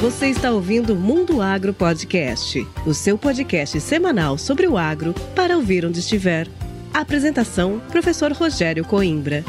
Você está ouvindo Mundo Agro Podcast, o seu podcast semanal sobre o agro para ouvir onde estiver. apresentação: Professor Rogério Coimbra.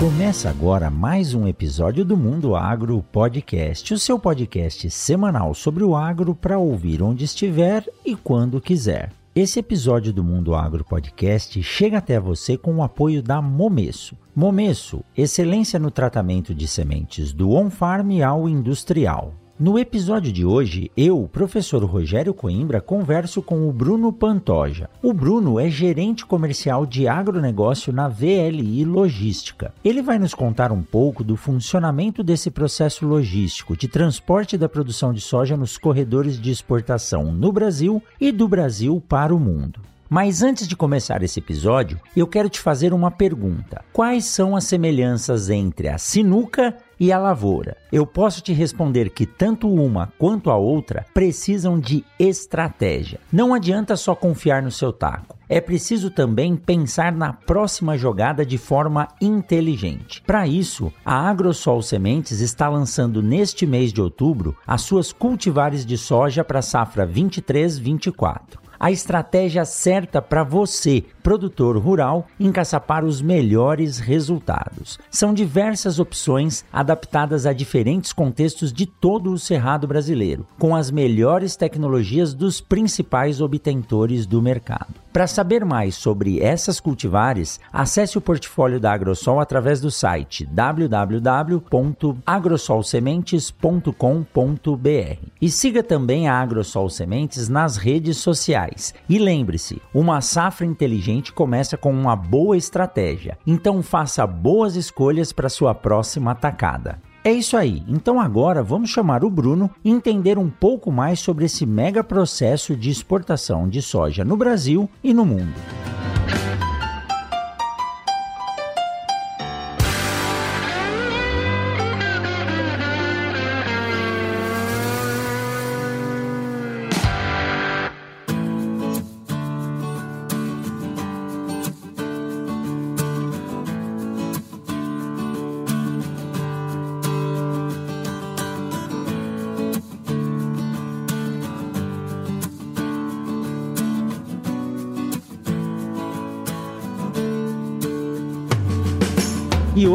Começa agora mais um episódio do Mundo Agro Podcast, o seu podcast semanal sobre o agro para ouvir onde estiver e quando quiser. Esse episódio do Mundo Agro Podcast chega até você com o apoio da Momesso. Momesso, excelência no tratamento de sementes do on-farm ao industrial. No episódio de hoje, eu, professor Rogério Coimbra, converso com o Bruno Pantoja. O Bruno é gerente comercial de agronegócio na VLI Logística. Ele vai nos contar um pouco do funcionamento desse processo logístico de transporte da produção de soja nos corredores de exportação no Brasil e do Brasil para o mundo. Mas antes de começar esse episódio, eu quero te fazer uma pergunta: quais são as semelhanças entre a sinuca e a lavoura? Eu posso te responder que tanto uma quanto a outra precisam de estratégia. Não adianta só confiar no seu taco. É preciso também pensar na próxima jogada de forma inteligente. Para isso, a Agrosol Sementes está lançando neste mês de outubro as suas cultivares de soja para a safra 23-24 a estratégia certa para você, produtor rural, encaçapar os melhores resultados. São diversas opções adaptadas a diferentes contextos de todo o cerrado brasileiro, com as melhores tecnologias dos principais obtentores do mercado. Para saber mais sobre essas cultivares, acesse o portfólio da Agrosol através do site www.agrosolsementes.com.br. E siga também a Agrosol Sementes nas redes sociais. E lembre-se, uma safra inteligente começa com uma boa estratégia. Então faça boas escolhas para sua próxima atacada. É isso aí. Então agora vamos chamar o Bruno e entender um pouco mais sobre esse mega processo de exportação de soja no Brasil e no mundo.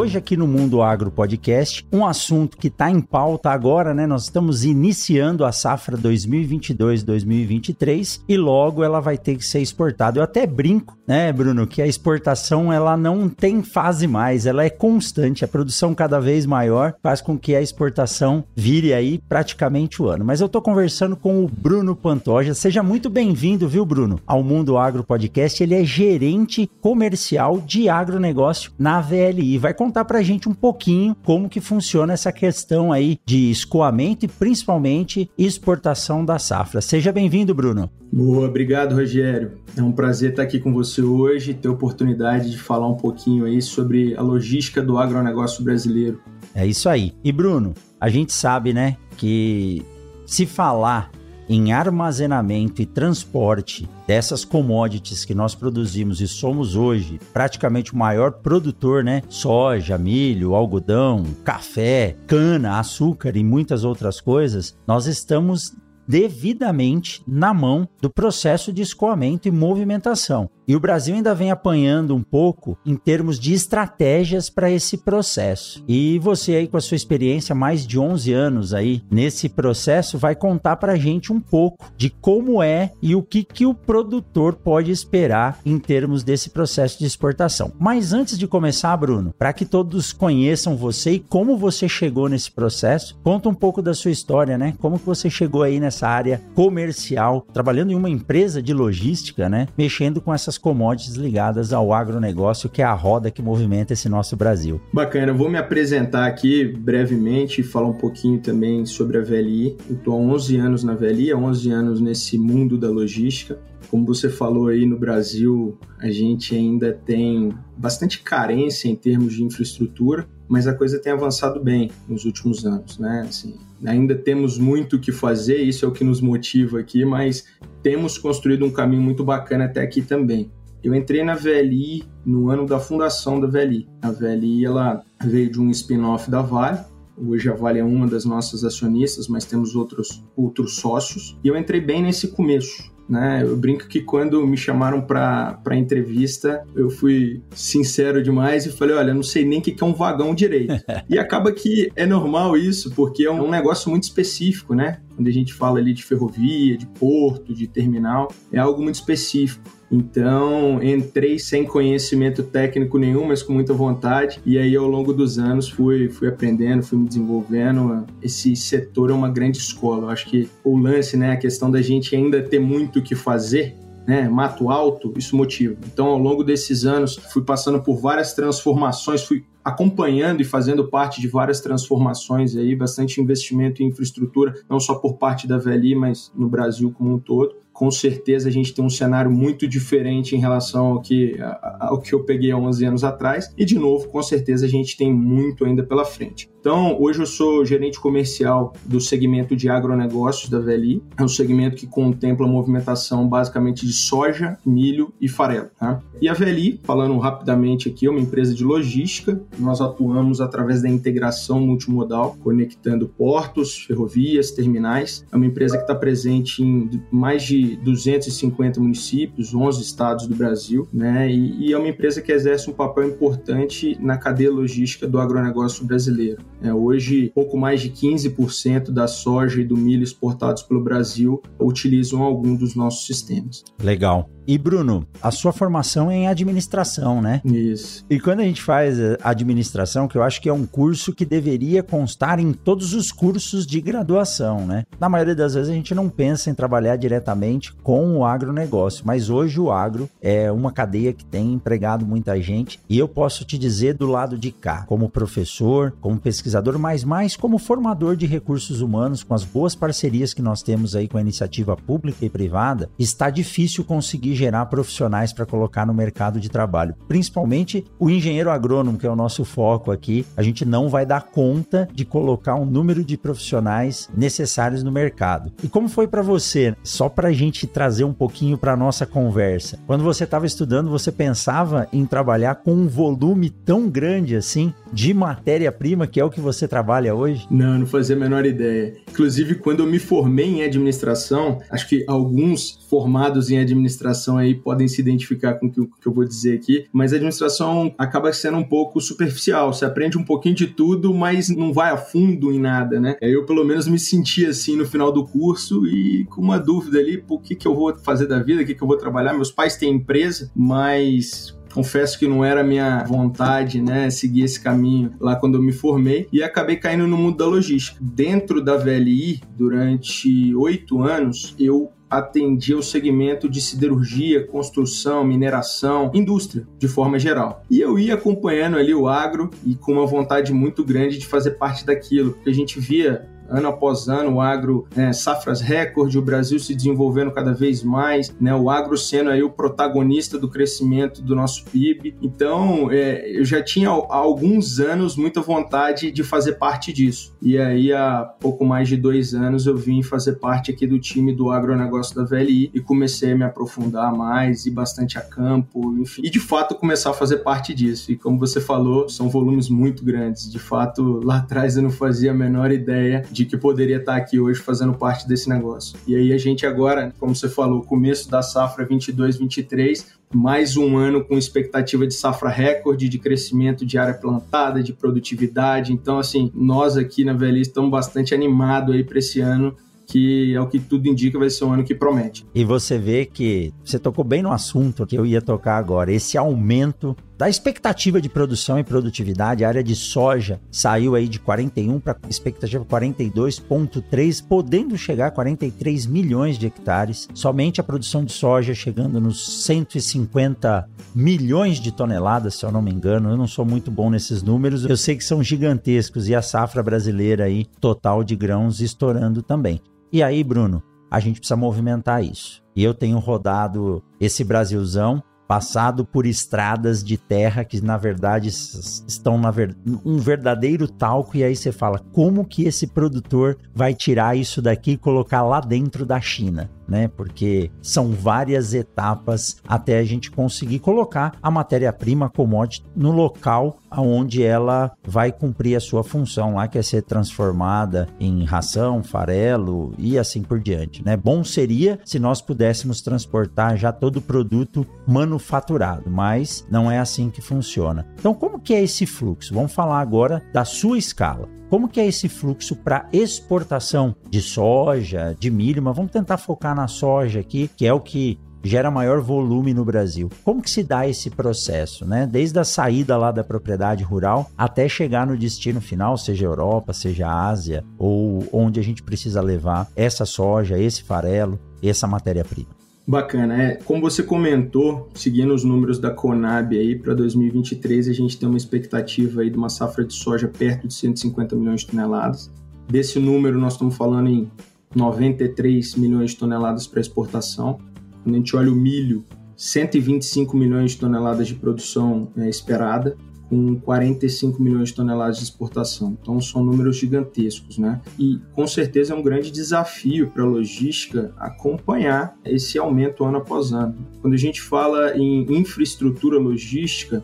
Hoje aqui no Mundo Agro Podcast, um assunto que está em pauta agora, né? Nós estamos iniciando a safra 2022-2023 e logo ela vai ter que ser exportada. Eu até brinco, né, Bruno, que a exportação ela não tem fase mais, ela é constante. A produção cada vez maior faz com que a exportação vire aí praticamente o ano. Mas eu estou conversando com o Bruno Pantoja. Seja muito bem-vindo, viu, Bruno, ao Mundo Agro Podcast. Ele é gerente comercial de agronegócio na VLI vai contar para a gente um pouquinho como que funciona essa questão aí de escoamento e principalmente exportação da safra. Seja bem-vindo, Bruno. Boa, obrigado, Rogério. É um prazer estar aqui com você hoje e ter a oportunidade de falar um pouquinho aí sobre a logística do agronegócio brasileiro. É isso aí. E Bruno, a gente sabe, né, que se falar em armazenamento e transporte dessas commodities que nós produzimos e somos hoje praticamente o maior produtor, né? Soja, milho, algodão, café, cana, açúcar e muitas outras coisas, nós estamos devidamente na mão do processo de escoamento e movimentação. E o Brasil ainda vem apanhando um pouco em termos de estratégias para esse processo. E você aí com a sua experiência, mais de 11 anos aí nesse processo, vai contar para a gente um pouco de como é e o que, que o produtor pode esperar em termos desse processo de exportação. Mas antes de começar, Bruno, para que todos conheçam você e como você chegou nesse processo, conta um pouco da sua história, né? Como que você chegou aí nessa área comercial, trabalhando em uma empresa de logística, né? Mexendo com essas commodities ligadas ao agronegócio, que é a roda que movimenta esse nosso Brasil. Bacana, eu vou me apresentar aqui brevemente e falar um pouquinho também sobre a VLI. Eu estou há 11 anos na VLI, há 11 anos nesse mundo da logística. Como você falou aí no Brasil, a gente ainda tem bastante carência em termos de infraestrutura, mas a coisa tem avançado bem nos últimos anos, né? Assim, ainda temos muito o que fazer, isso é o que nos motiva aqui, mas temos construído um caminho muito bacana até aqui também. Eu entrei na VLI no ano da fundação da VLI. A VLI ela veio de um spin-off da Vale. Hoje a Vale é uma das nossas acionistas, mas temos outros, outros sócios. E eu entrei bem nesse começo. Né? Eu brinco que quando me chamaram para entrevista, eu fui sincero demais e falei: olha, não sei nem o que é um vagão direito. e acaba que é normal isso, porque é um negócio muito específico, né? Quando a gente fala ali de ferrovia, de porto, de terminal, é algo muito específico. Então, entrei sem conhecimento técnico nenhum, mas com muita vontade. E aí, ao longo dos anos, fui, fui aprendendo, fui me desenvolvendo. Esse setor é uma grande escola. Eu acho que o lance, né, a questão da gente ainda ter muito o que fazer, né, mato alto, isso motiva. Então, ao longo desses anos, fui passando por várias transformações, fui acompanhando e fazendo parte de várias transformações aí, bastante investimento em infraestrutura, não só por parte da VLI, mas no Brasil como um todo com certeza a gente tem um cenário muito diferente em relação ao que, ao que eu peguei há 11 anos atrás. E, de novo, com certeza a gente tem muito ainda pela frente. Então, hoje eu sou gerente comercial do segmento de agronegócios da VLI. É um segmento que contempla a movimentação basicamente de soja, milho e farelo. Tá? E a VLI, falando rapidamente aqui, é uma empresa de logística. Nós atuamos através da integração multimodal, conectando portos, ferrovias, terminais. É uma empresa que está presente em mais de 250 municípios, 11 estados do Brasil, né? E, e é uma empresa que exerce um papel importante na cadeia logística do agronegócio brasileiro. É, hoje, pouco mais de 15% da soja e do milho exportados pelo Brasil utilizam algum dos nossos sistemas. Legal. E Bruno, a sua formação é em administração, né? Isso. E quando a gente faz eh, administração, que eu acho que é um curso que deveria constar em todos os cursos de graduação, né? Na maioria das vezes a gente não pensa em trabalhar diretamente com o agronegócio, mas hoje o agro é uma cadeia que tem empregado muita gente e eu posso te dizer do lado de cá, como professor, como pesquisador, mas mais como formador de recursos humanos, com as boas parcerias que nós temos aí com a iniciativa pública e privada, está difícil conseguir gerar profissionais para colocar no mercado de trabalho. Principalmente o engenheiro agrônomo, que é o nosso foco aqui, a gente não vai dar conta de colocar um número de profissionais necessários no mercado. E como foi para você? Só para a gente trazer um pouquinho para nossa conversa. Quando você estava estudando, você pensava em trabalhar com um volume tão grande assim de matéria-prima que é o que você trabalha hoje? Não, não fazia a menor ideia. Inclusive, quando eu me formei em administração, acho que alguns formados em administração aí podem se identificar com o que eu vou dizer aqui, mas a administração acaba sendo um pouco superficial. Você aprende um pouquinho de tudo, mas não vai a fundo em nada, né? Eu, pelo menos, me senti assim no final do curso e com uma dúvida ali, por que, que eu vou fazer da vida, o que, que eu vou trabalhar. Meus pais têm empresa, mas confesso que não era minha vontade, né, seguir esse caminho lá quando eu me formei e acabei caindo no mundo da logística. Dentro da VLI, durante oito anos, eu atendia o segmento de siderurgia, construção, mineração, indústria, de forma geral. E eu ia acompanhando ali o agro e com uma vontade muito grande de fazer parte daquilo, porque a gente via ano após ano, o agro, né, safras recorde, o Brasil se desenvolvendo cada vez mais, né, o agro sendo aí o protagonista do crescimento do nosso PIB. Então, é, eu já tinha há alguns anos muita vontade de fazer parte disso. E aí, há pouco mais de dois anos, eu vim fazer parte aqui do time do agronegócio da VLI e comecei a me aprofundar mais, e bastante a campo, enfim. E de fato começar a fazer parte disso. E como você falou, são volumes muito grandes. De fato, lá atrás eu não fazia a menor ideia de que poderia estar aqui hoje fazendo parte desse negócio. E aí a gente agora, como você falou, começo da safra 22-23, mais um ano com expectativa de safra recorde, de crescimento de área plantada, de produtividade. Então, assim, nós aqui na Velhice estamos bastante animados aí para esse ano que é o que tudo indica vai ser um ano que promete. E você vê que você tocou bem no assunto que eu ia tocar agora, esse aumento da expectativa de produção e produtividade, a área de soja saiu aí de 41 para expectativa 42.3, podendo chegar a 43 milhões de hectares. Somente a produção de soja chegando nos 150 milhões de toneladas, se eu não me engano. Eu não sou muito bom nesses números. Eu sei que são gigantescos e a safra brasileira aí total de grãos estourando também. E aí, Bruno, a gente precisa movimentar isso. E eu tenho rodado esse Brasilzão passado por estradas de terra que na verdade estão na ver... um verdadeiro talco. E aí você fala como que esse produtor vai tirar isso daqui e colocar lá dentro da China né? Porque são várias etapas até a gente conseguir colocar a matéria-prima commodity no local aonde ela vai cumprir a sua função lá, que é ser transformada em ração, farelo e assim por diante, né? Bom seria se nós pudéssemos transportar já todo o produto manufaturado, mas não é assim que funciona. Então, como que é esse fluxo? Vamos falar agora da sua escala. Como que é esse fluxo para exportação de soja, de milho, mas vamos tentar focar na soja aqui, que é o que gera maior volume no Brasil. Como que se dá esse processo, né? Desde a saída lá da propriedade rural até chegar no destino final, seja Europa, seja Ásia, ou onde a gente precisa levar essa soja, esse farelo, essa matéria-prima. Bacana, é. Como você comentou, seguindo os números da Conab aí para 2023, a gente tem uma expectativa aí de uma safra de soja perto de 150 milhões de toneladas. Desse número, nós estamos falando em 93 milhões de toneladas para exportação. Quando a gente olha o milho, 125 milhões de toneladas de produção é, esperada com 45 milhões de toneladas de exportação. Então são números gigantescos, né? E com certeza é um grande desafio para a logística acompanhar esse aumento ano após ano. Quando a gente fala em infraestrutura logística,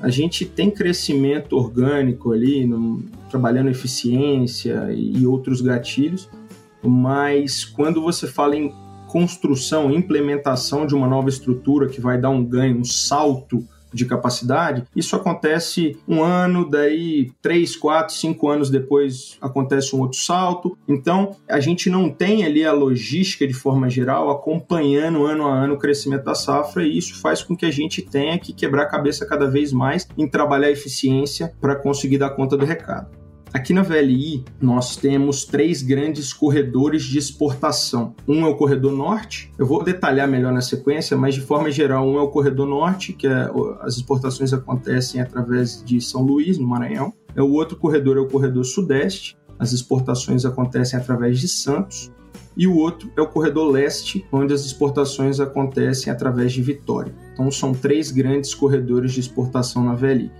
a gente tem crescimento orgânico ali, no, trabalhando eficiência e outros gatilhos, mas quando você fala em construção, implementação de uma nova estrutura que vai dar um ganho, um salto de capacidade, isso acontece um ano, daí três, quatro, cinco anos depois acontece um outro salto. Então a gente não tem ali a logística de forma geral acompanhando ano a ano o crescimento da safra e isso faz com que a gente tenha que quebrar a cabeça cada vez mais em trabalhar eficiência para conseguir dar conta do recado. Aqui na VLI, nós temos três grandes corredores de exportação. Um é o corredor norte, eu vou detalhar melhor na sequência, mas de forma geral, um é o corredor norte, que é, as exportações acontecem através de São Luís, no Maranhão. É o outro corredor é o corredor sudeste, as exportações acontecem através de Santos. E o outro é o corredor leste, onde as exportações acontecem através de Vitória. Então são três grandes corredores de exportação na VLI.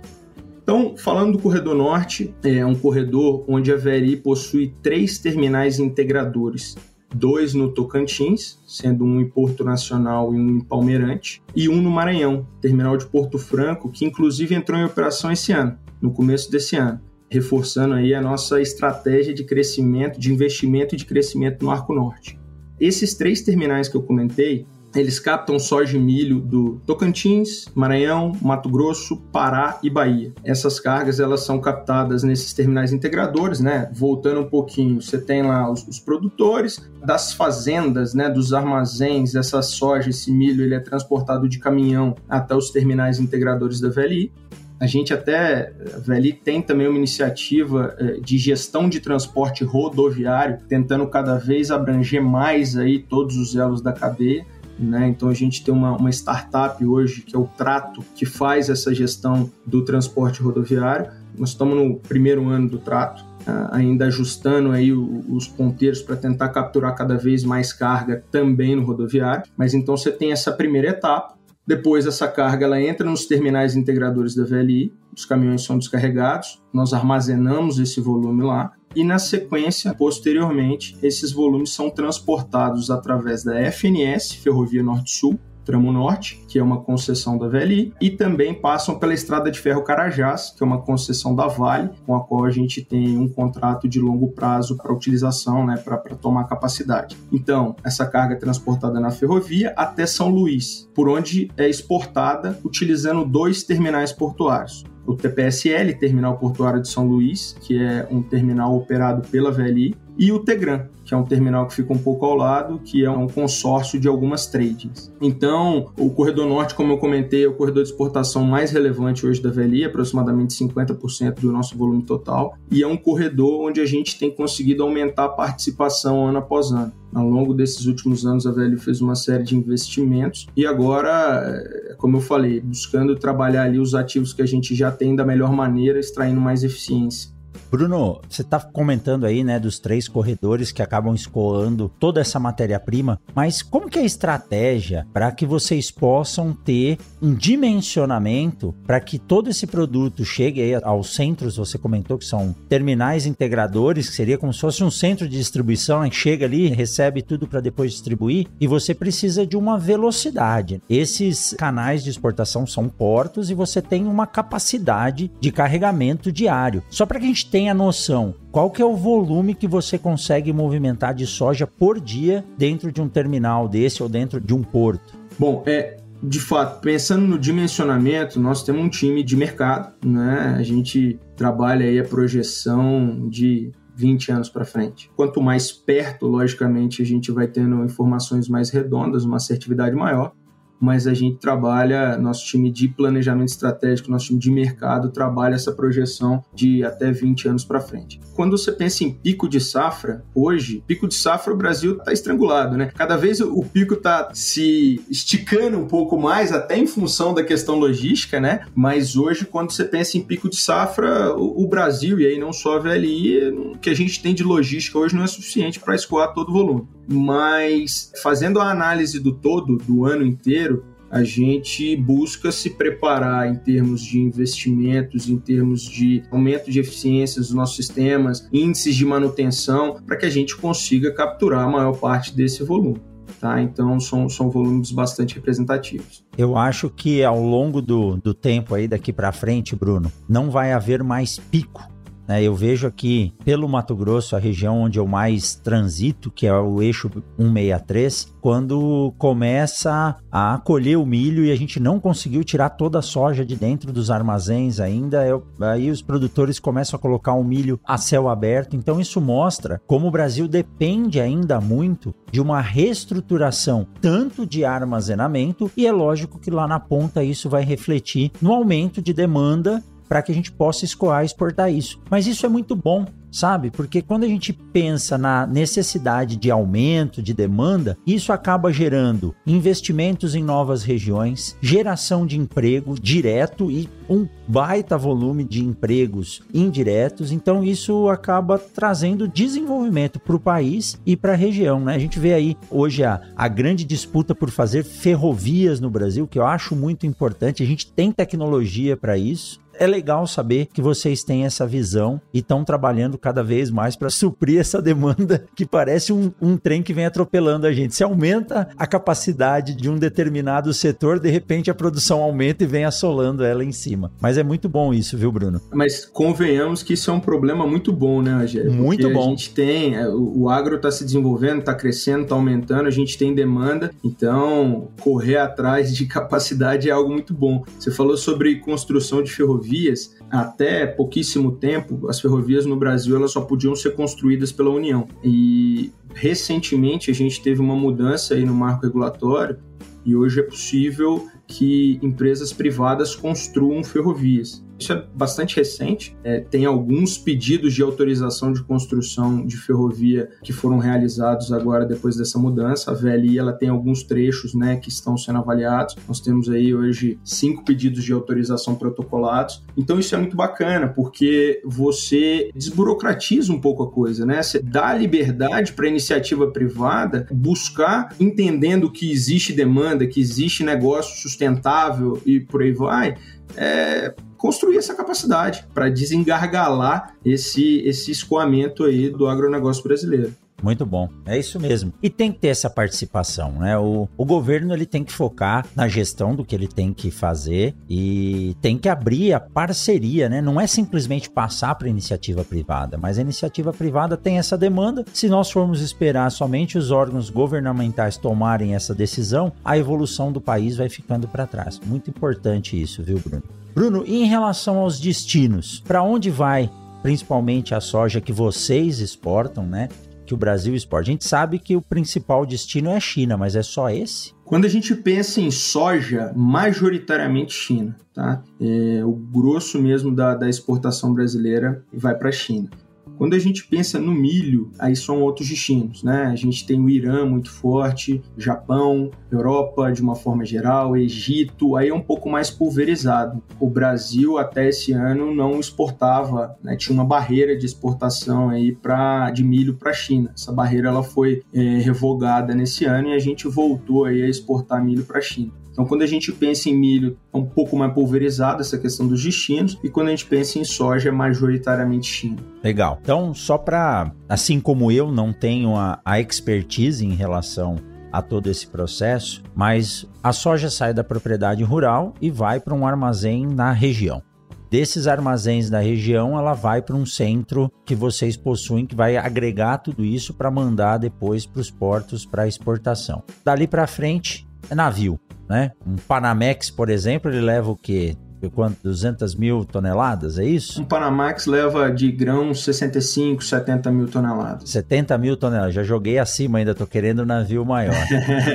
Então, falando do corredor norte, é um corredor onde a VRI possui três terminais integradores. Dois no Tocantins, sendo um em Porto Nacional e um em Palmeirante, e um no Maranhão, terminal de Porto Franco, que inclusive entrou em operação esse ano, no começo desse ano, reforçando aí a nossa estratégia de crescimento, de investimento e de crescimento no Arco Norte. Esses três terminais que eu comentei, eles captam soja e milho do Tocantins, Maranhão, Mato Grosso, Pará e Bahia. Essas cargas elas são captadas nesses terminais integradores, né? Voltando um pouquinho, você tem lá os, os produtores das fazendas, né? Dos armazéns, essa soja, esse milho, ele é transportado de caminhão até os terminais integradores da VLI. A gente até, a VLI tem também uma iniciativa eh, de gestão de transporte rodoviário, tentando cada vez abranger mais aí todos os elos da cadeia. Né? Então a gente tem uma, uma startup hoje que é o Trato, que faz essa gestão do transporte rodoviário. Nós estamos no primeiro ano do Trato, ainda ajustando aí os ponteiros para tentar capturar cada vez mais carga também no rodoviário. Mas então você tem essa primeira etapa. Depois essa carga ela entra nos terminais integradores da VLI, os caminhões são descarregados, nós armazenamos esse volume lá e na sequência, posteriormente, esses volumes são transportados através da FNS, Ferrovia Norte-Sul, Tramo Norte, que é uma concessão da VLI, e também passam pela Estrada de Ferro Carajás, que é uma concessão da Vale, com a qual a gente tem um contrato de longo prazo para utilização, né, para tomar capacidade. Então, essa carga é transportada na ferrovia até São Luís, por onde é exportada utilizando dois terminais portuários o TPSL, Terminal Portuário de São Luís, que é um terminal operado pela VLI, e o Tegran, que é um terminal que fica um pouco ao lado, que é um consórcio de algumas tradings. Então, o corredor norte, como eu comentei, é o corredor de exportação mais relevante hoje da VLI, aproximadamente 50% do nosso volume total, e é um corredor onde a gente tem conseguido aumentar a participação ano após ano. Ao longo desses últimos anos, a VLI fez uma série de investimentos e agora, é, como eu falei, buscando trabalhar ali os ativos que a gente já tem da melhor maneira, extraindo mais eficiência. Bruno, você está comentando aí, né, dos três corredores que acabam escoando toda essa matéria-prima, mas como que é a estratégia para que vocês possam ter um dimensionamento para que todo esse produto chegue aí aos centros, você comentou que são terminais integradores, que seria como se fosse um centro de distribuição, que chega ali, recebe tudo para depois distribuir, e você precisa de uma velocidade. Esses canais de exportação são portos e você tem uma capacidade de carregamento diário. Só para que a gente tenha a noção, qual que é o volume que você consegue movimentar de soja por dia dentro de um terminal desse ou dentro de um porto? Bom, é, de fato, pensando no dimensionamento, nós temos um time de mercado, né? A gente trabalha aí a projeção de 20 anos para frente. Quanto mais perto, logicamente, a gente vai tendo informações mais redondas, uma assertividade maior mas a gente trabalha, nosso time de planejamento estratégico, nosso time de mercado trabalha essa projeção de até 20 anos para frente. Quando você pensa em pico de safra, hoje, pico de safra o Brasil está estrangulado, né? Cada vez o pico está se esticando um pouco mais, até em função da questão logística, né? Mas hoje, quando você pensa em pico de safra, o, Brasil, e aí não só a VLI, o que a gente tem de logística hoje não é suficiente para escoar todo o volume. Mas fazendo a análise do todo, do ano inteiro, a gente busca se preparar em termos de investimentos, em termos de aumento de eficiências dos nossos sistemas, índices de manutenção, para que a gente consiga capturar a maior parte desse volume. Tá? Então são, são volumes bastante representativos. Eu acho que ao longo do, do tempo aí daqui para frente, Bruno, não vai haver mais pico né? Eu vejo aqui pelo Mato Grosso, a região onde eu mais transito, que é o eixo 163, quando começa a colher o milho e a gente não conseguiu tirar toda a soja de dentro dos armazéns ainda, eu, aí os produtores começam a colocar o milho a céu aberto. Então isso mostra como o Brasil depende ainda muito de uma reestruturação tanto de armazenamento e é lógico que lá na ponta isso vai refletir no aumento de demanda para que a gente possa escoar e exportar isso. Mas isso é muito bom, sabe? Porque quando a gente pensa na necessidade de aumento de demanda, isso acaba gerando investimentos em novas regiões, geração de emprego direto e um baita volume de empregos indiretos. Então isso acaba trazendo desenvolvimento para o país e para a região, né? A gente vê aí hoje a, a grande disputa por fazer ferrovias no Brasil, que eu acho muito importante. A gente tem tecnologia para isso é legal saber que vocês têm essa visão e estão trabalhando cada vez mais para suprir essa demanda que parece um, um, trem que vem atropelando a gente. Se aumenta a capacidade de um determinado setor, de repente a produção aumenta e vem assolando ela em cima. Mas é muito bom isso, viu, Bruno? Mas convenhamos que isso é um problema muito bom, né, Rogério? Muito bom. A gente tem, é, o agro está se desenvolvendo, está crescendo, está aumentando, a gente tem demanda, então correr atrás de capacidade é algo muito bom. Você falou sobre construção de ferrovias ferrovias, até pouquíssimo tempo, as ferrovias no Brasil elas só podiam ser construídas pela União. E recentemente a gente teve uma mudança aí no marco regulatório e hoje é possível que empresas privadas construam ferrovias. Isso é bastante recente. É, tem alguns pedidos de autorização de construção de ferrovia que foram realizados agora depois dessa mudança. A VLI ela tem alguns trechos né, que estão sendo avaliados. Nós temos aí hoje cinco pedidos de autorização protocolados. Então isso é muito bacana, porque você desburocratiza um pouco a coisa, né? Você dá liberdade para a iniciativa privada buscar, entendendo que existe demanda, que existe negócio sustentável e por aí vai. É, construir essa capacidade para desengargalar esse, esse escoamento aí do agronegócio brasileiro. Muito bom, é isso mesmo. E tem que ter essa participação, né? O, o governo ele tem que focar na gestão do que ele tem que fazer e tem que abrir a parceria, né? Não é simplesmente passar para iniciativa privada, mas a iniciativa privada tem essa demanda. Se nós formos esperar somente os órgãos governamentais tomarem essa decisão, a evolução do país vai ficando para trás. Muito importante isso, viu, Bruno? Bruno, e em relação aos destinos, para onde vai principalmente a soja que vocês exportam, né? Que o Brasil exporta. A gente sabe que o principal destino é a China, mas é só esse? Quando a gente pensa em soja, majoritariamente China, tá? É, o grosso mesmo da, da exportação brasileira vai para a China. Quando a gente pensa no milho, aí são outros destinos, né? A gente tem o Irã muito forte, Japão, Europa de uma forma geral, Egito, aí é um pouco mais pulverizado. O Brasil até esse ano não exportava, né? Tinha uma barreira de exportação aí para de milho para a China. Essa barreira ela foi é, revogada nesse ano e a gente voltou aí a exportar milho para a China. Então, quando a gente pensa em milho, é um pouco mais pulverizado essa questão dos destinos, e quando a gente pensa em soja, é majoritariamente China. Legal. Então, só para, assim como eu não tenho a, a expertise em relação a todo esse processo, mas a soja sai da propriedade rural e vai para um armazém na região. Desses armazéns da região, ela vai para um centro que vocês possuem, que vai agregar tudo isso para mandar depois para os portos para exportação. Dali para frente, navio né? Um Panamex, por exemplo, ele leva o quê? Quanto? 200 mil toneladas, é isso? Um Panamax leva de grão 65, 70 mil toneladas. 70 mil toneladas, já joguei acima ainda, tô querendo um navio maior.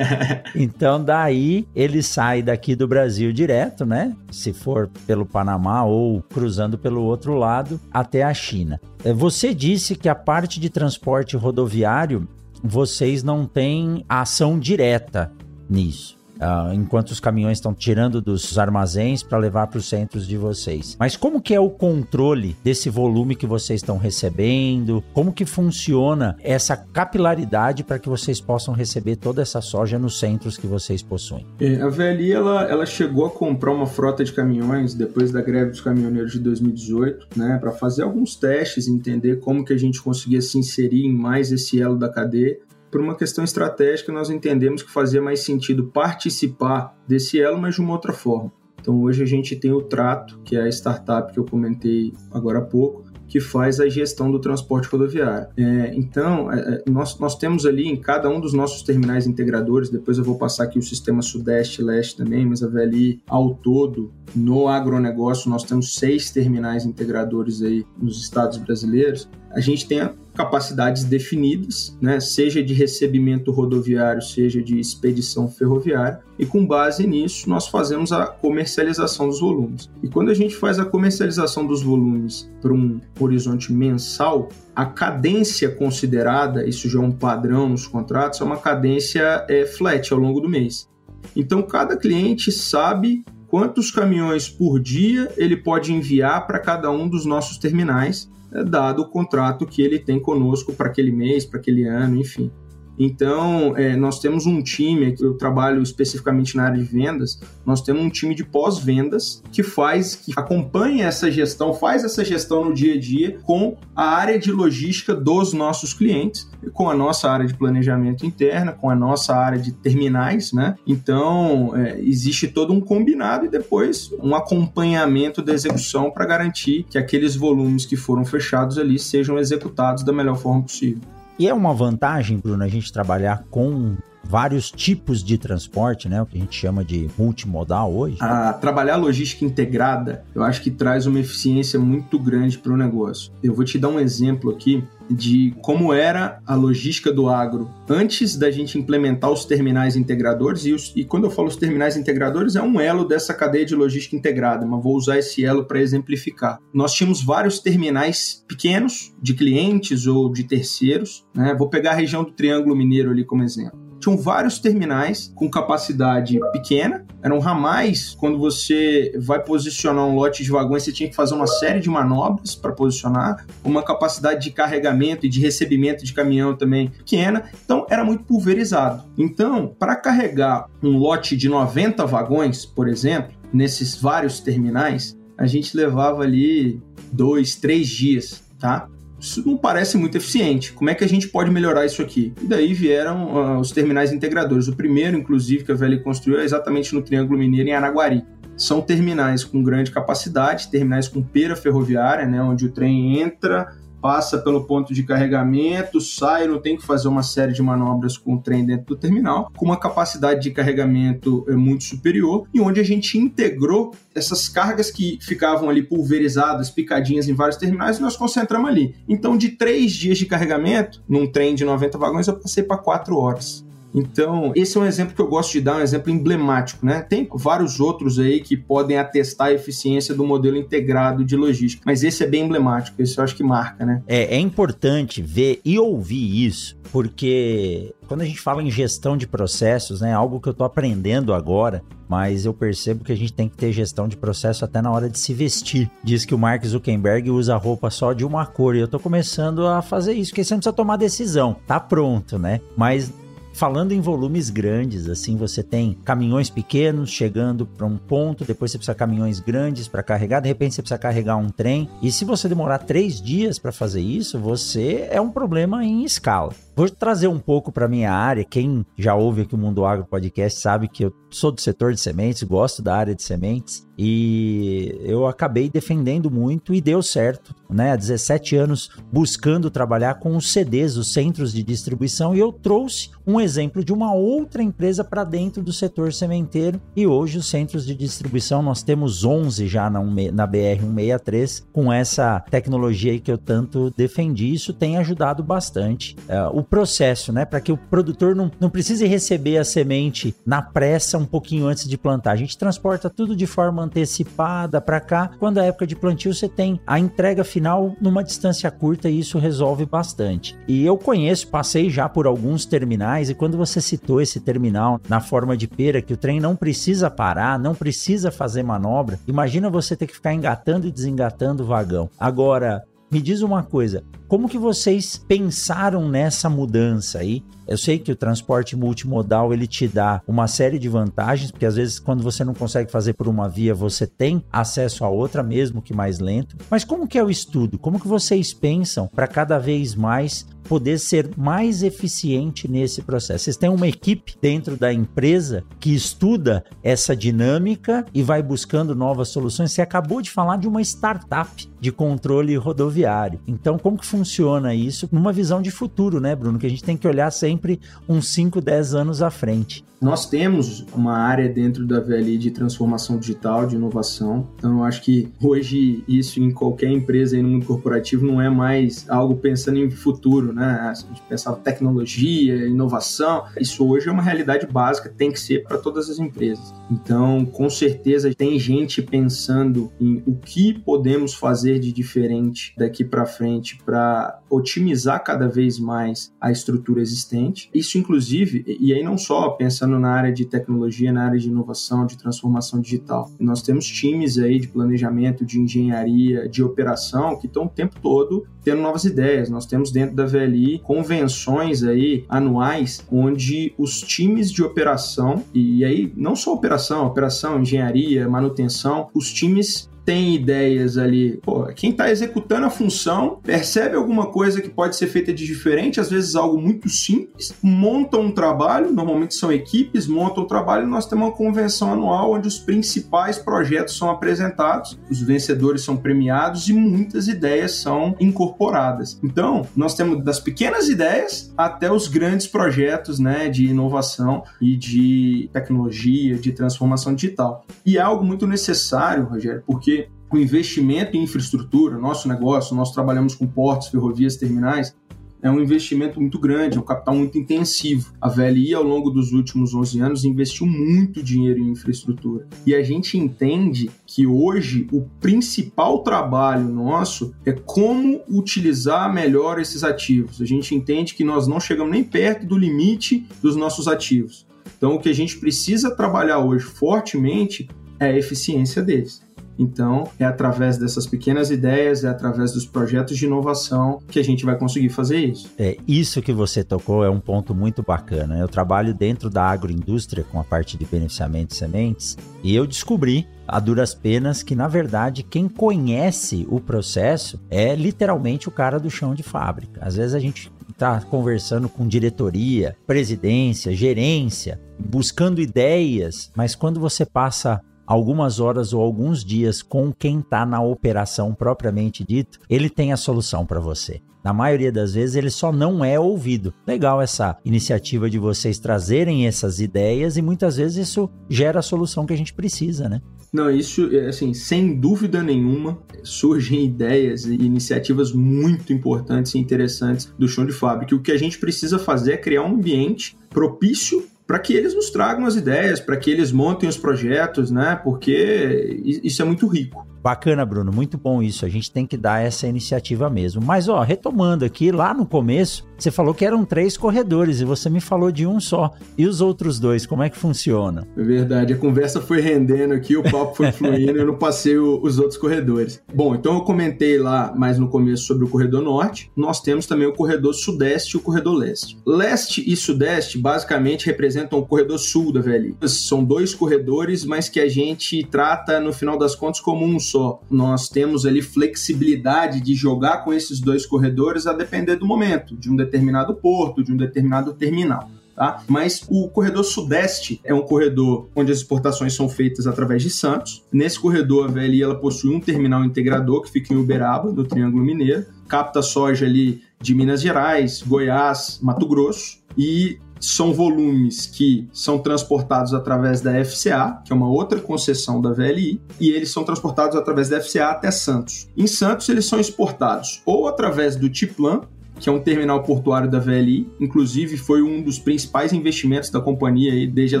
então daí ele sai daqui do Brasil direto, né? Se for pelo Panamá ou cruzando pelo outro lado até a China. É, você disse que a parte de transporte rodoviário vocês não têm ação direta nisso. Uh, enquanto os caminhões estão tirando dos armazéns para levar para os centros de vocês. Mas como que é o controle desse volume que vocês estão recebendo? Como que funciona essa capilaridade para que vocês possam receber toda essa soja nos centros que vocês possuem? É, a VLI ela, ela chegou a comprar uma frota de caminhões depois da greve dos caminhoneiros de 2018, né, para fazer alguns testes, entender como que a gente conseguia se inserir em mais esse elo da cadeia por uma questão estratégica, nós entendemos que fazia mais sentido participar desse elo, mas de uma outra forma. Então, hoje a gente tem o Trato, que é a startup que eu comentei agora há pouco, que faz a gestão do transporte rodoviário. É, então, é, é, nós, nós temos ali em cada um dos nossos terminais integradores, depois eu vou passar aqui o sistema Sudeste Leste também, mas a VLI ao todo, no agronegócio, nós temos seis terminais integradores aí nos estados brasileiros. A gente tem capacidades definidas, né, seja de recebimento rodoviário, seja de expedição ferroviária, e com base nisso nós fazemos a comercialização dos volumes. E quando a gente faz a comercialização dos volumes para um horizonte mensal, a cadência considerada, isso já é um padrão nos contratos, é uma cadência é, flat ao longo do mês. Então cada cliente sabe quantos caminhões por dia ele pode enviar para cada um dos nossos terminais dado o contrato que ele tem conosco para aquele mês, para aquele ano, enfim. Então, é, nós temos um time, eu trabalho especificamente na área de vendas, nós temos um time de pós-vendas que faz, que acompanha essa gestão, faz essa gestão no dia a dia com a área de logística dos nossos clientes, com a nossa área de planejamento interna, com a nossa área de terminais, né? Então, é, existe todo um combinado e depois um acompanhamento da execução para garantir que aqueles volumes que foram fechados ali sejam executados da melhor forma possível. E é uma vantagem, Bruno, a gente trabalhar com vários tipos de transporte, né? O que a gente chama de multimodal hoje. A trabalhar logística integrada, eu acho que traz uma eficiência muito grande para o negócio. Eu vou te dar um exemplo aqui de como era a logística do agro antes da gente implementar os terminais integradores. E, os, e quando eu falo os terminais integradores, é um elo dessa cadeia de logística integrada, mas vou usar esse elo para exemplificar. Nós tínhamos vários terminais pequenos de clientes ou de terceiros. Né? Vou pegar a região do Triângulo Mineiro ali como exemplo tinham vários terminais com capacidade pequena, eram ramais. Quando você vai posicionar um lote de vagões, você tinha que fazer uma série de manobras para posicionar, uma capacidade de carregamento e de recebimento de caminhão também pequena, então era muito pulverizado. Então, para carregar um lote de 90 vagões, por exemplo, nesses vários terminais, a gente levava ali dois, três dias, tá? Isso não parece muito eficiente. Como é que a gente pode melhorar isso aqui? E daí vieram uh, os terminais integradores. O primeiro, inclusive, que a VL construiu é exatamente no Triângulo Mineiro, em Araguari. São terminais com grande capacidade, terminais com pera ferroviária, né, onde o trem entra, passa pelo ponto de carregamento, sai, não tem que fazer uma série de manobras com o trem dentro do terminal, com uma capacidade de carregamento é, muito superior e onde a gente integrou essas cargas que ficavam ali pulverizadas, picadinhas em vários terminais e nós concentramos ali. Então, de três dias de carregamento, num trem de 90 vagões, eu passei para quatro horas. Então, esse é um exemplo que eu gosto de dar, um exemplo emblemático, né? Tem vários outros aí que podem atestar a eficiência do modelo integrado de logística, mas esse é bem emblemático, esse eu acho que marca, né? É, é importante ver e ouvir isso, porque quando a gente fala em gestão de processos, né, algo que eu estou aprendendo agora, mas eu percebo que a gente tem que ter gestão de processo até na hora de se vestir. Diz que o Mark Zuckerberg usa roupa só de uma cor e eu estou começando a fazer isso, porque você não precisa tomar decisão, tá pronto, né? Mas falando em volumes grandes, assim, você tem caminhões pequenos chegando para um ponto, depois você precisa de caminhões grandes para carregar, de repente você precisa carregar um trem. E se você demorar três dias para fazer isso, você é um problema em escala. Vou trazer um pouco para minha área. Quem já ouve aqui o Mundo Agro Podcast sabe que eu sou do setor de sementes, gosto da área de sementes e eu acabei defendendo muito e deu certo, né? Há 17 anos buscando trabalhar com os CDs, os centros de distribuição, e eu trouxe um exemplo de uma outra empresa para dentro do setor sementeiro. E hoje os centros de distribuição nós temos 11 já na, na BR 163 com essa tecnologia aí que eu tanto defendi. Isso tem ajudado bastante uh, o processo, né? Para que o produtor não, não precise receber a semente na pressa um pouquinho antes de plantar. A gente transporta tudo de forma antecipada para cá. Quando é época de plantio, você tem a entrega final numa distância curta e isso resolve bastante. E eu conheço, passei já por alguns terminais e quando você citou esse terminal na forma de pera, que o trem não precisa parar, não precisa fazer manobra, imagina você ter que ficar engatando e desengatando o vagão. Agora, me diz uma coisa, como que vocês pensaram nessa mudança aí? Eu sei que o transporte multimodal ele te dá uma série de vantagens, porque às vezes quando você não consegue fazer por uma via, você tem acesso a outra, mesmo que mais lento. Mas como que é o estudo? Como que vocês pensam para cada vez mais poder ser mais eficiente nesse processo. Vocês têm uma equipe dentro da empresa que estuda essa dinâmica e vai buscando novas soluções. Você acabou de falar de uma startup de controle rodoviário. Então, como que funciona isso numa visão de futuro, né, Bruno? Que a gente tem que olhar sempre uns 5, 10 anos à frente. Nós temos uma área dentro da VLI de transformação digital, de inovação. Então, eu acho que hoje isso em qualquer empresa aí no mundo corporativo não é mais algo pensando em futuro, né? A gente pensava tecnologia, inovação. Isso hoje é uma realidade básica, tem que ser para todas as empresas. Então, com certeza, tem gente pensando em o que podemos fazer de diferente daqui para frente para otimizar cada vez mais a estrutura existente. Isso, inclusive, e aí não só pensando pensando na área de tecnologia, na área de inovação, de transformação digital. Nós temos times aí de planejamento, de engenharia, de operação que estão o tempo todo tendo novas ideias. Nós temos dentro da VLI convenções aí anuais onde os times de operação e aí não só operação, operação, engenharia, manutenção, os times tem ideias ali. Pô, quem está executando a função percebe alguma coisa que pode ser feita de diferente, às vezes algo muito simples, monta um trabalho, normalmente são equipes, montam um trabalho e nós temos uma convenção anual onde os principais projetos são apresentados, os vencedores são premiados e muitas ideias são incorporadas. Então, nós temos das pequenas ideias até os grandes projetos né, de inovação e de tecnologia, de transformação digital. E é algo muito necessário, Rogério, porque o investimento em infraestrutura, nosso negócio, nós trabalhamos com portos, ferrovias, terminais, é um investimento muito grande, é um capital muito intensivo. A VLI, ao longo dos últimos 11 anos, investiu muito dinheiro em infraestrutura. E a gente entende que hoje o principal trabalho nosso é como utilizar melhor esses ativos. A gente entende que nós não chegamos nem perto do limite dos nossos ativos. Então, o que a gente precisa trabalhar hoje fortemente é a eficiência deles. Então, é através dessas pequenas ideias, é através dos projetos de inovação que a gente vai conseguir fazer isso. É, isso que você tocou é um ponto muito bacana. Eu trabalho dentro da agroindústria com a parte de beneficiamento de sementes e eu descobri a duras penas que, na verdade, quem conhece o processo é literalmente o cara do chão de fábrica. Às vezes a gente está conversando com diretoria, presidência, gerência, buscando ideias, mas quando você passa algumas horas ou alguns dias com quem está na operação propriamente dito, ele tem a solução para você. Na maioria das vezes ele só não é ouvido. Legal essa iniciativa de vocês trazerem essas ideias e muitas vezes isso gera a solução que a gente precisa, né? Não, isso, é, assim, sem dúvida nenhuma, surgem ideias e iniciativas muito importantes e interessantes do chão de fábrica. O que a gente precisa fazer é criar um ambiente propício para que eles nos tragam as ideias, para que eles montem os projetos, né? Porque isso é muito rico. Bacana, Bruno, muito bom isso. A gente tem que dar essa iniciativa mesmo. Mas, ó, retomando aqui, lá no começo, você falou que eram três corredores e você me falou de um só. E os outros dois, como é que funciona? É verdade, a conversa foi rendendo aqui, o papo foi fluindo, eu não passei o, os outros corredores. Bom, então eu comentei lá mais no começo sobre o corredor norte. Nós temos também o corredor sudeste e o corredor leste. Leste e sudeste basicamente representam o corredor sul da VLI. São dois corredores, mas que a gente trata no final das contas como um só. Nós temos ali flexibilidade de jogar com esses dois corredores a depender do momento, de um determinado porto, de um determinado terminal. Tá? Mas o corredor sudeste é um corredor onde as exportações são feitas através de Santos. Nesse corredor, a VLI ela possui um terminal integrador que fica em Uberaba, no Triângulo Mineiro, capta soja ali de Minas Gerais, Goiás, Mato Grosso e são volumes que são transportados através da FCA, que é uma outra concessão da VLI, e eles são transportados através da FCA até Santos. Em Santos, eles são exportados ou através do Tiplan, que é um terminal portuário da VLI, inclusive foi um dos principais investimentos da companhia aí desde a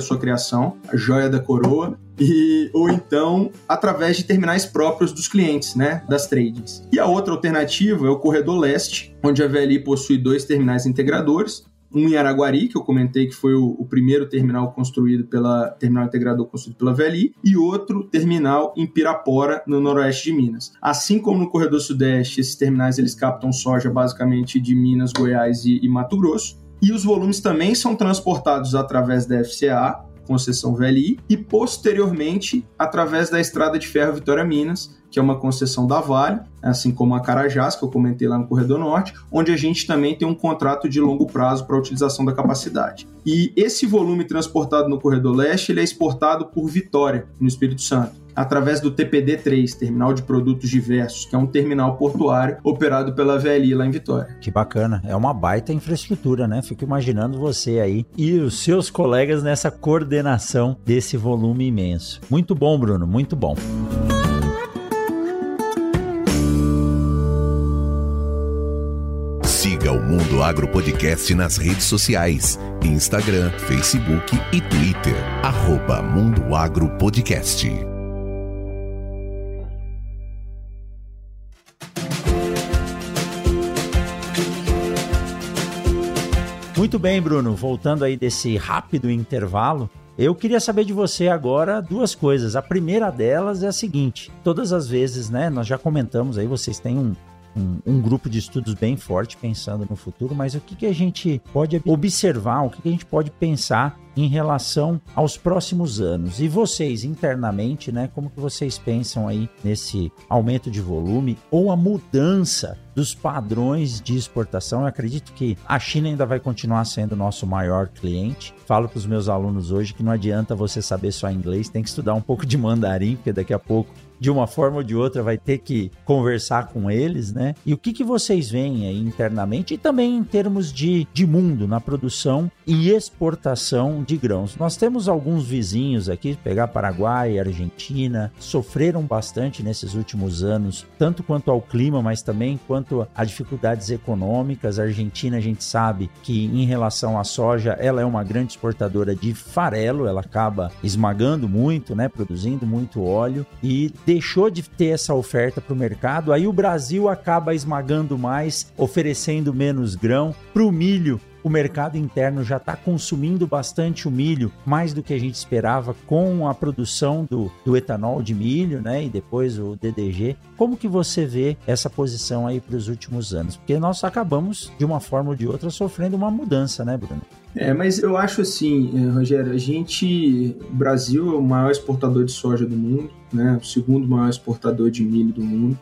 sua criação, a joia da coroa, e, ou então através de terminais próprios dos clientes, né, das tradings. E a outra alternativa é o corredor leste, onde a VLI possui dois terminais integradores, um em Araguari, que eu comentei que foi o, o, primeiro terminal construído pela terminal integrador construído pela VLI, e outro terminal em Pirapora, no noroeste de Minas. Assim como no corredor sudeste, esses terminais eles captam soja basicamente de Minas, Goiás e, e Mato Grosso. E os volumes também são transportados através da FCA, concessão VLI, e posteriormente através da estrada de ferro Vitória Minas, que é uma concessão da Vale, assim como a Carajás, que eu comentei lá no Corredor Norte, onde a gente também tem um contrato de longo prazo para utilização da capacidade. E esse volume transportado no Corredor Leste ele é exportado por Vitória, no Espírito Santo, através do TPD3, Terminal de Produtos Diversos, que é um terminal portuário operado pela VLI lá em Vitória. Que bacana, é uma baita infraestrutura, né? Fico imaginando você aí e os seus colegas nessa coordenação desse volume imenso. Muito bom, Bruno, muito bom. Siga o Mundo Agro Podcast nas redes sociais: Instagram, Facebook e Twitter. Arroba Mundo Agro Podcast. Muito bem, Bruno. Voltando aí desse rápido intervalo, eu queria saber de você agora duas coisas. A primeira delas é a seguinte: todas as vezes, né, nós já comentamos aí, vocês têm um, um, um, grupo de estudos bem forte pensando no futuro, mas o que, que a gente pode observar, o que, que a gente pode pensar em relação aos próximos anos. E vocês internamente, né, como que vocês pensam aí nesse aumento de volume ou a mudança dos padrões de exportação? Eu acredito que a China ainda vai continuar sendo nosso maior cliente. Falo para os meus alunos hoje que não adianta você saber só inglês, tem que estudar um pouco de mandarim, porque daqui a pouco de uma forma ou de outra vai ter que conversar com eles, né? E o que, que vocês veem aí internamente e também em termos de, de mundo na produção e exportação de grãos. Nós temos alguns vizinhos aqui, pegar Paraguai, Argentina, sofreram bastante nesses últimos anos, tanto quanto ao clima, mas também quanto a dificuldades econômicas. A Argentina, a gente sabe que em relação à soja, ela é uma grande exportadora de farelo, ela acaba esmagando muito, né, produzindo muito óleo e deixou de ter essa oferta para o mercado. Aí o Brasil acaba esmagando mais, oferecendo menos grão. Para o milho, o mercado interno já está consumindo bastante o milho, mais do que a gente esperava com a produção do, do etanol de milho, né? E depois o DDG. Como que você vê essa posição aí para os últimos anos? Porque nós acabamos, de uma forma ou de outra, sofrendo uma mudança, né, Bruno? É, mas eu acho assim, eh, Rogério, a gente, o Brasil é o maior exportador de soja do mundo, né? O segundo maior exportador de milho do mundo.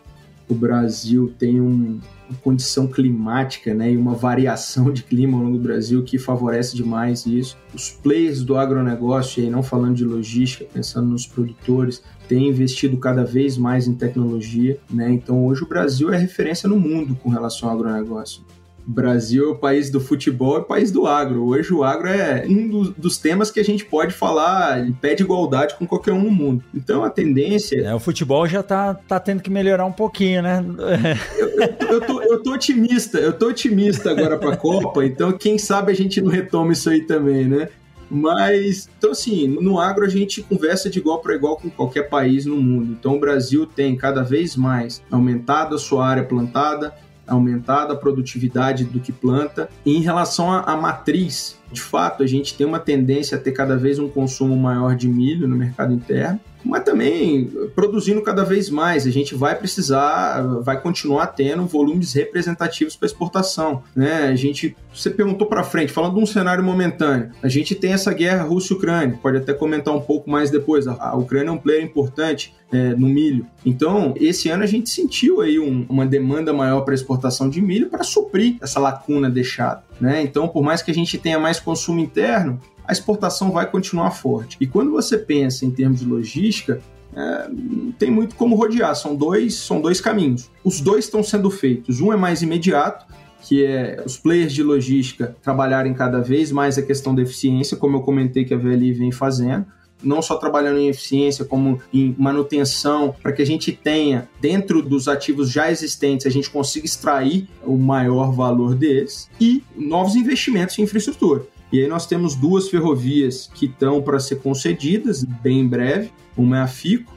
O Brasil tem um, uma condição climática né, e uma variação de clima ao longo do Brasil que favorece demais isso. Os players do agronegócio, aí não falando de logística, pensando nos produtores, têm investido cada vez mais em tecnologia. Né? Então hoje o Brasil é referência no mundo com relação ao agronegócio. Brasil é o país do futebol, é o país do agro. Hoje o agro é um dos, dos temas que a gente pode falar em pé de igualdade com qualquer um no mundo. Então a tendência. É, o futebol já tá, tá tendo que melhorar um pouquinho, né? eu, eu, eu, tô, eu tô otimista, eu tô otimista agora pra Copa, então quem sabe a gente não retoma isso aí também, né? Mas, então assim, no agro a gente conversa de igual para igual com qualquer país no mundo. Então o Brasil tem cada vez mais aumentado a sua área plantada, aumentado a produtividade do que planta. E em relação à matriz, de fato, a gente tem uma tendência a ter cada vez um consumo maior de milho no mercado interno mas também produzindo cada vez mais. A gente vai precisar, vai continuar tendo volumes representativos para exportação. Né? A gente, você perguntou para frente, falando de um cenário momentâneo, a gente tem essa guerra Rússia-Ucrânia, pode até comentar um pouco mais depois. A Ucrânia é um player importante é, no milho. Então, esse ano a gente sentiu aí um, uma demanda maior para exportação de milho para suprir essa lacuna deixada. Né? Então, por mais que a gente tenha mais consumo interno, a exportação vai continuar forte. E quando você pensa em termos de logística, é, tem muito como rodear, são dois, são dois caminhos. Os dois estão sendo feitos. Um é mais imediato, que é os players de logística trabalharem cada vez mais a questão da eficiência, como eu comentei que a VLI vem fazendo não só trabalhando em eficiência, como em manutenção, para que a gente tenha, dentro dos ativos já existentes, a gente consiga extrair o maior valor deles, e novos investimentos em infraestrutura. E aí nós temos duas ferrovias que estão para ser concedidas bem em breve. Uma é a FICO,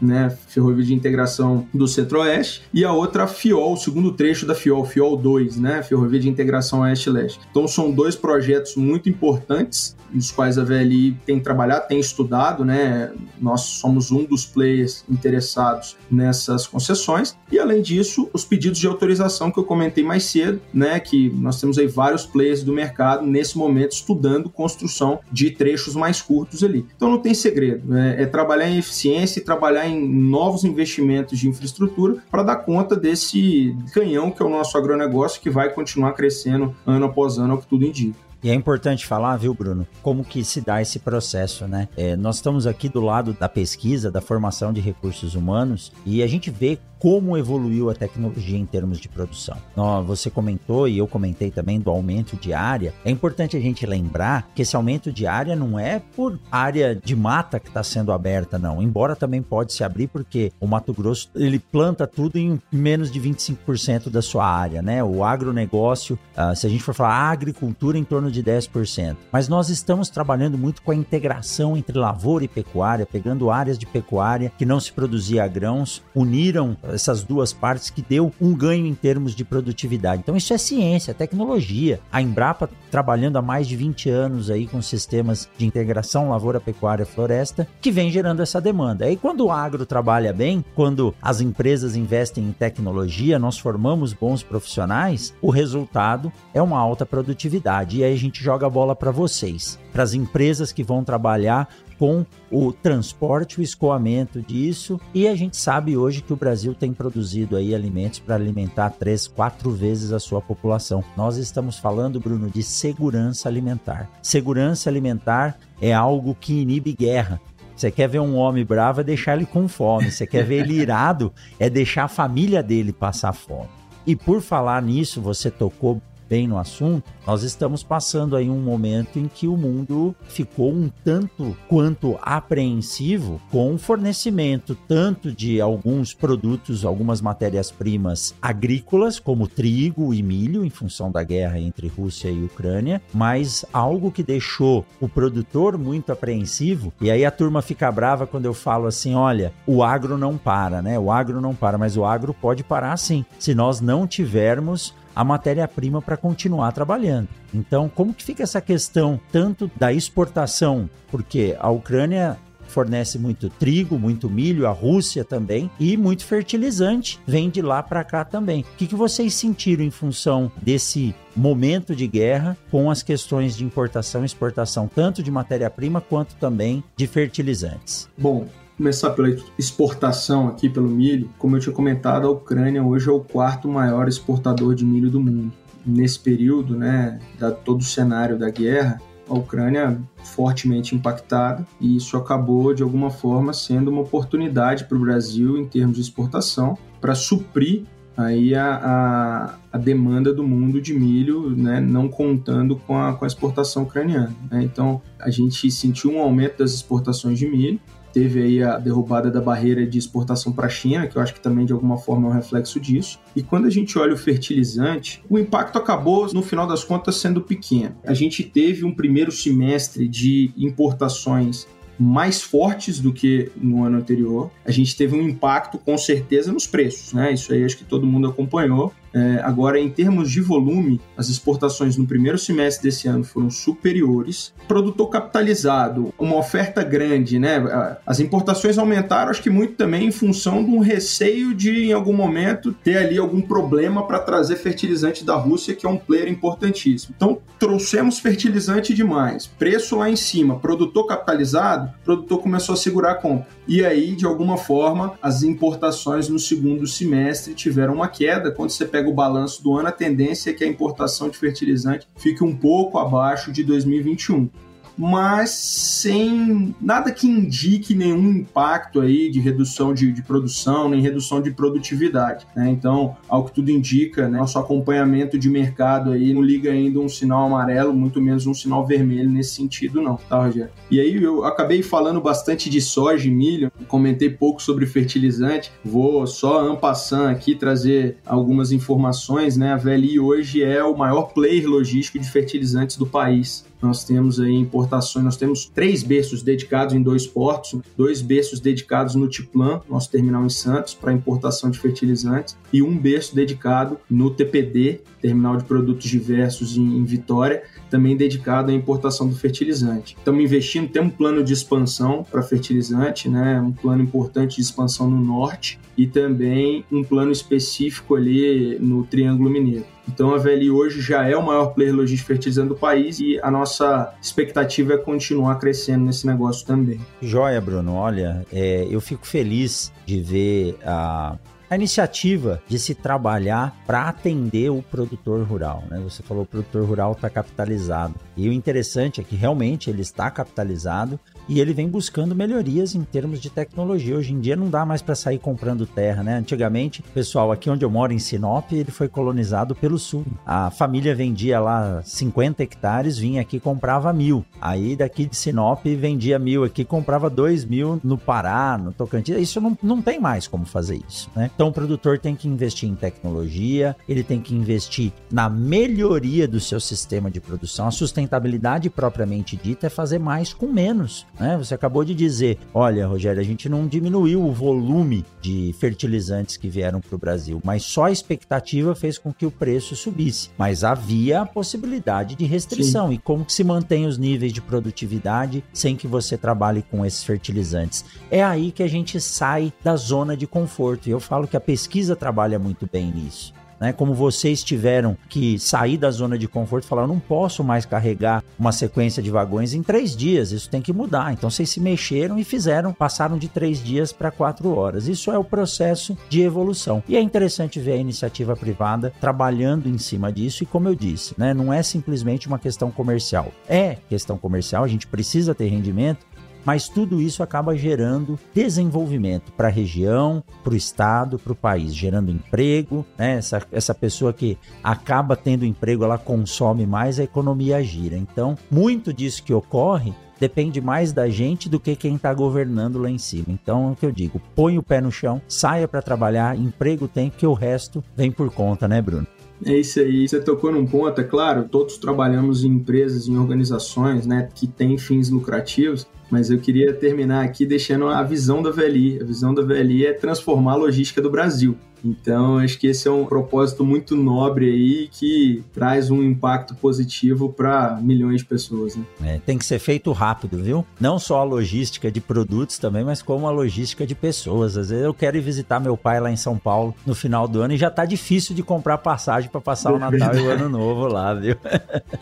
né, Ferrovia de Integração do Centro-Oeste, e a outra a FIOL, o segundo trecho da FIOL, FIOL 2, né, Ferrovia de Integração Oeste-Leste. Então são dois projetos muito importantes nos quais a VLI tem trabalhado, tem estudado, né? Nós somos um dos players interessados nessas concessões. E além disso, os pedidos de autorização que eu comentei mais cedo, né? Que nós temos aí vários players do mercado nesse momento estudando construção de trechos mais curtos ali. Então não tem segredo, né? é trabalhar em eficiência e trabalhar em novos investimentos de infraestrutura para dar conta desse canhão que é o nosso agronegócio que vai continuar crescendo ano após ano, ao que tudo indica. E é importante falar, viu, Bruno, como que se dá esse processo, né? É, nós estamos aqui do lado da pesquisa, da formação de recursos humanos, e a gente vê como evoluiu a tecnologia em termos de produção. Você comentou e eu comentei também do aumento de área. É importante a gente lembrar que esse aumento de área não é por área de mata que está sendo aberta, não. Embora também pode se abrir porque o Mato Grosso ele planta tudo em menos de 25% da sua área, né? O agronegócio, uh, se a gente for falar agricultura, em torno de 10%. Mas nós estamos trabalhando muito com a integração entre lavoura e pecuária, pegando áreas de pecuária que não se produzia grãos, uniram essas duas partes que deu um ganho em termos de produtividade. Então isso é ciência, é tecnologia. A Embrapa trabalhando há mais de 20 anos aí com sistemas de integração lavoura, pecuária, floresta, que vem gerando essa demanda. Aí quando o agro trabalha bem, quando as empresas investem em tecnologia, nós formamos bons profissionais, o resultado é uma alta produtividade. E aí a gente joga a bola para vocês, para as empresas que vão trabalhar com o transporte, o escoamento disso. E a gente sabe hoje que o Brasil tem produzido aí alimentos para alimentar três, quatro vezes a sua população. Nós estamos falando, Bruno, de segurança alimentar. Segurança alimentar é algo que inibe guerra. Você quer ver um homem bravo é deixar ele com fome. Você quer ver ele irado é deixar a família dele passar fome. E por falar nisso, você tocou bem no assunto, nós estamos passando aí um momento em que o mundo ficou um tanto quanto apreensivo com o fornecimento tanto de alguns produtos, algumas matérias-primas agrícolas, como trigo e milho, em função da guerra entre Rússia e Ucrânia, mas algo que deixou o produtor muito apreensivo, e aí a turma fica brava quando eu falo assim: olha, o agro não para, né? O agro não para, mas o agro pode parar sim, se nós não tivermos a matéria-prima para continuar trabalhando. Então, como que fica essa questão tanto da exportação, porque a Ucrânia fornece muito trigo, muito milho, a Rússia também, e muito fertilizante vem de lá para cá também. O que, que vocês sentiram em função desse momento de guerra com as questões de importação e exportação, tanto de matéria-prima quanto também de fertilizantes? Bom, começar pela exportação aqui pelo milho. Como eu tinha comentado, a Ucrânia hoje é o quarto maior exportador de milho do mundo. Nesse período, né, da todo o cenário da guerra, a Ucrânia fortemente impactada e isso acabou de alguma forma sendo uma oportunidade para o Brasil em termos de exportação para suprir aí a, a, a, demanda do mundo de milho, né, não contando com a, com a exportação ucraniana. Né? Então, a gente sentiu um aumento das exportações de milho, teve aí a derrubada da barreira de exportação para a China, que eu acho que também de alguma forma é um reflexo disso. E quando a gente olha o fertilizante, o impacto acabou, no final das contas, sendo pequeno. A gente teve um primeiro semestre de importações mais fortes do que no ano anterior. A gente teve um impacto, com certeza, nos preços, né? Isso aí acho que todo mundo acompanhou. É, agora, em termos de volume, as exportações no primeiro semestre desse ano foram superiores. Produtor capitalizado, uma oferta grande, né? As importações aumentaram, acho que muito também em função de um receio de, em algum momento, ter ali algum problema para trazer fertilizante da Rússia, que é um player importantíssimo. Então, trouxemos fertilizante demais, preço lá em cima, produtor capitalizado, produtor começou a segurar a compra. E aí, de alguma forma, as importações no segundo semestre tiveram uma queda. Quando você pega pega o balanço do ano, a tendência é que a importação de fertilizante fique um pouco abaixo de 2021 mas sem nada que indique nenhum impacto aí de redução de, de produção, nem redução de produtividade. Né? Então, ao que tudo indica, né, nosso acompanhamento de mercado aí não liga ainda um sinal amarelo, muito menos um sinal vermelho nesse sentido, não, tá, Rogério? E aí eu acabei falando bastante de soja e milho, comentei pouco sobre fertilizante, vou só ampassando aqui trazer algumas informações, né? A VLI hoje é o maior player logístico de fertilizantes do país. Nós temos aí importações, nós temos três berços dedicados em dois portos, dois berços dedicados no Tiplan, nosso terminal em Santos, para importação de fertilizantes, e um berço dedicado no TPD, terminal de produtos diversos em, Vitória, também dedicado à importação do fertilizante. Estamos investindo, temos um plano de expansão para fertilizante, né? um plano importante de expansão no norte e também um plano específico ali no Triângulo Mineiro. Então a VLI hoje já é o maior player logístico fertilizante do país e a nossa expectativa é continuar crescendo nesse negócio também. Joia, Bruno. Olha, é, eu fico feliz de ver a a iniciativa de se trabalhar para atender o produtor rural. Né? Você falou o produtor rural está capitalizado. E o interessante é que realmente ele está capitalizado e ele vem buscando melhorias em termos de tecnologia. Hoje em dia não dá mais para sair comprando terra, né? Antigamente, pessoal, aqui onde eu moro em Sinop, ele foi colonizado pelo sul. A família vendia lá 50 hectares, vinha aqui comprava mil. Aí daqui de Sinop vendia mil aqui, comprava dois mil no Pará, no Tocantins. Isso não, não tem mais como fazer isso, né? Então o produtor tem que investir em tecnologia, ele tem que investir na melhoria do seu sistema de produção. A sustentabilidade propriamente dita é fazer mais com menos. Né? Você acabou de dizer, olha, Rogério, a gente não diminuiu o volume de fertilizantes que vieram para o Brasil, mas só a expectativa fez com que o preço subisse. Mas havia a possibilidade de restrição. Sim. E como que se mantém os níveis de produtividade sem que você trabalhe com esses fertilizantes? É aí que a gente sai da zona de conforto. E eu falo que a pesquisa trabalha muito bem nisso né? Como vocês tiveram que sair da zona de conforto e falar, eu não posso mais carregar uma sequência de vagões em três dias, isso tem que mudar. Então vocês se mexeram e fizeram, passaram de três dias para quatro horas. Isso é o processo de evolução. E é interessante ver a iniciativa privada trabalhando em cima disso e como eu disse, né? Não é simplesmente uma questão comercial. É questão comercial, a gente precisa ter rendimento, mas tudo isso acaba gerando desenvolvimento para a região, para o estado, para o país, gerando emprego. Né? Essa, essa pessoa que acaba tendo emprego, ela consome mais, a economia gira. Então, muito disso que ocorre depende mais da gente do que quem está governando lá em cima. Então, é o que eu digo: põe o pé no chão, saia para trabalhar, emprego tem, que o resto vem por conta, né, Bruno? É isso aí. Você tocou num ponto, é claro, todos trabalhamos em empresas, em organizações, né, que têm fins lucrativos, mas eu queria terminar aqui deixando a visão da VLI. A visão da VLI é transformar a logística do Brasil. Então, acho que esse é um propósito muito nobre aí que traz um impacto positivo para milhões de pessoas. Né? É, tem que ser feito rápido, viu? Não só a logística de produtos também, mas como a logística de pessoas. Às vezes eu quero ir visitar meu pai lá em São Paulo no final do ano e já tá difícil de comprar passagem para passar é o Natal e o Ano Novo lá, viu?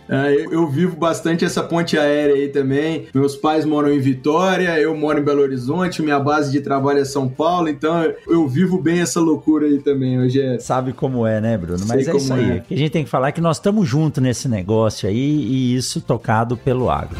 É, eu, eu vivo bastante essa ponte aérea aí também. Meus pais moram em Vitória, eu moro em Belo Horizonte, minha base de trabalho é São Paulo, então eu vivo bem essa loucura aí também, Rogério. Sabe como é, né, Bruno? Mas Sei é isso aí. É. O que a gente tem que falar é que nós estamos juntos nesse negócio aí e isso tocado pelo agro.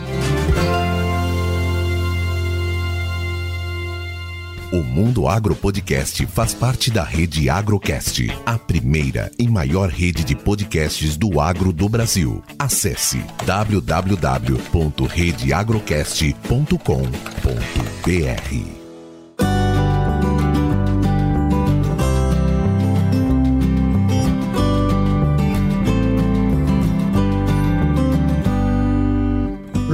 O Mundo Agro Podcast faz parte da rede Agrocast, a primeira e maior rede de podcasts do agro do Brasil. Acesse www.redeagrocast.com.br.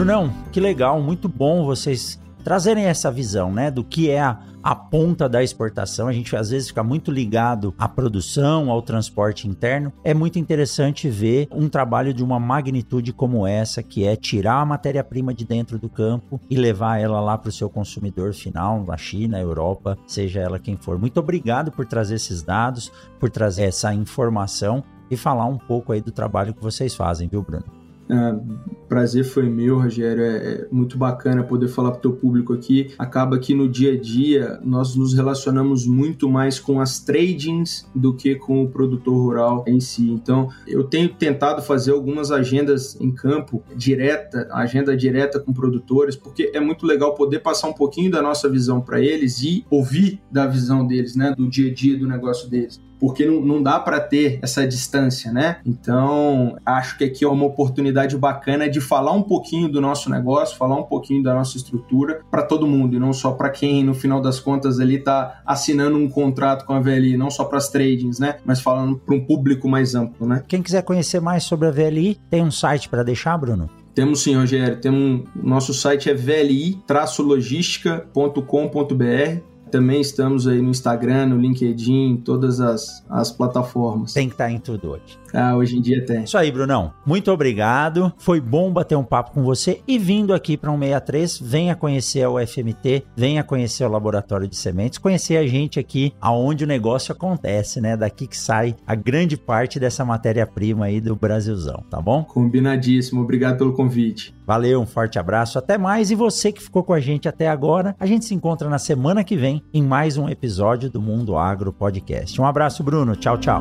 Brunão, que legal, muito bom vocês trazerem essa visão, né, do que é a, a, ponta da exportação. A gente às vezes fica muito ligado à produção, ao transporte interno. É muito interessante ver um trabalho de uma magnitude como essa, que é tirar a matéria-prima de dentro do campo e levar ela lá para o seu consumidor final, na China, Europa, seja ela quem for. Muito obrigado por trazer esses dados, por trazer essa informação e falar um pouco aí do trabalho que vocês fazem, viu, Bruno? Uh, prazer foi meu, Rogério. É, é, muito bacana poder falar para o teu público aqui. Acaba que no dia a dia nós nos relacionamos muito mais com as tradings do que com o produtor rural em si. Então, eu tenho tentado fazer algumas agendas em campo direta, agenda direta com produtores, porque é muito legal poder passar um pouquinho da nossa visão para eles e ouvir da visão deles, né, do dia a dia do negócio deles porque não, não dá para ter essa distância, né? Então, acho que aqui é uma oportunidade bacana de falar um pouquinho do nosso negócio, falar um pouquinho da nossa estrutura para todo mundo e não só para quem, no final das contas, ali está assinando um contrato com a VLI, não só para as tradings, né? Mas falando para um público mais amplo, né? Quem quiser conhecer mais sobre a VLI, tem um site para deixar, Bruno? Temos sim, Rogério. Temos um, nosso site é vli-logistica.com.br. Também estamos aí no Instagram, no LinkedIn, todas as, as plataformas. Tem que estar tá em tudo hoje. Ah, hoje em dia tem. Isso aí, Brunão. Muito obrigado. Foi bom bater um papo com você. E vindo aqui para um 63, venha conhecer a UFMT, venha conhecer o Laboratório de Sementes, conhecer a gente aqui aonde o negócio acontece, né? Daqui que sai a grande parte dessa matéria-prima aí do Brasilzão, tá bom? Combinadíssimo. Obrigado pelo convite. Valeu, um forte abraço, até mais. E você que ficou com a gente até agora, a gente se encontra na semana que vem em mais um episódio do Mundo Agro Podcast. Um abraço, Bruno. Tchau, tchau.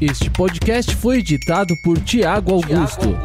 Este podcast foi editado por Tiago Augusto.